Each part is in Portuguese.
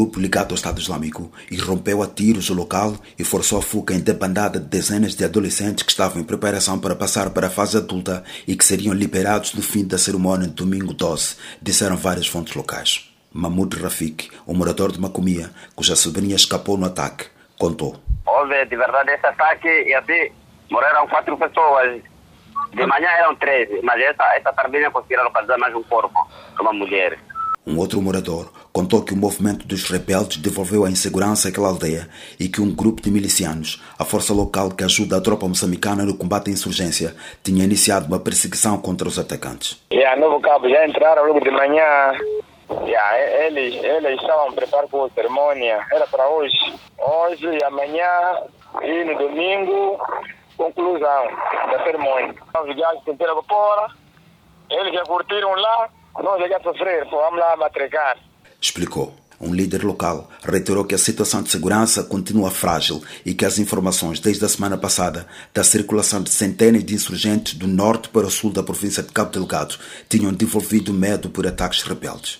grupo ligado ao Estado Islâmico irrompeu a tiros o local e forçou a fuga em debandada de dezenas de adolescentes que estavam em preparação para passar para a fase adulta e que seriam liberados no fim da cerimônia de domingo 12, disseram várias fontes locais. Mahmoud Rafik, um morador de Macomia, cuja sobrinha escapou no ataque, contou. Houve de verdade esse ataque e assim morreram quatro pessoas. De manhã eram treze, mas essa, essa tardinha conseguiram localizar mais um corpo, uma mulher. Um outro morador contou que o movimento dos rebeldes devolveu a insegurança àquela aldeia e que um grupo de milicianos, a força local que ajuda a tropa moçambicana no combate à insurgência, tinha iniciado uma perseguição contra os atacantes. Yeah, Novo Cabo já entraram logo de manhã. Yeah, eles, eles estavam preparados para a cerimônia. Era para hoje. Hoje e amanhã e no domingo, conclusão da cerimônia. Os gajos tentaram fora. Eles já curtiram lá. Não cheguei a sofrer. Vamos lá matricar explicou. Um líder local reiterou que a situação de segurança continua frágil e que as informações desde a semana passada da circulação de centenas de insurgentes do norte para o sul da província de Cabo Delgado tinham devolvido medo por ataques rebeldes.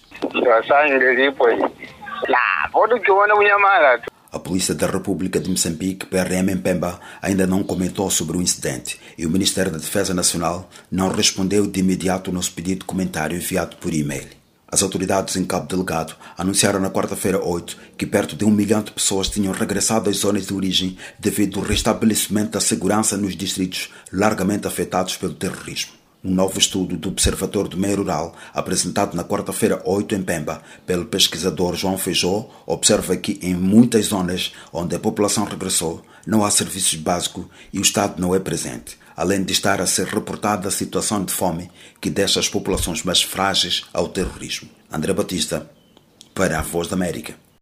A Polícia da República de Moçambique, PRM em Pemba, ainda não comentou sobre o incidente e o Ministério da Defesa Nacional não respondeu de imediato ao nosso pedido de comentário enviado por e-mail. As autoridades em Cabo Delgado anunciaram na quarta-feira 8 que perto de um milhão de pessoas tinham regressado às zonas de origem devido ao restabelecimento da segurança nos distritos largamente afetados pelo terrorismo. Um novo estudo do Observatório do Meio Rural, apresentado na quarta-feira 8 em Pemba, pelo pesquisador João Feijó, observa que em muitas zonas onde a população regressou, não há serviços básicos e o Estado não é presente além de estar a ser reportada a situação de fome que deixa as populações mais frágeis ao terrorismo. André Batista, para a Voz da América.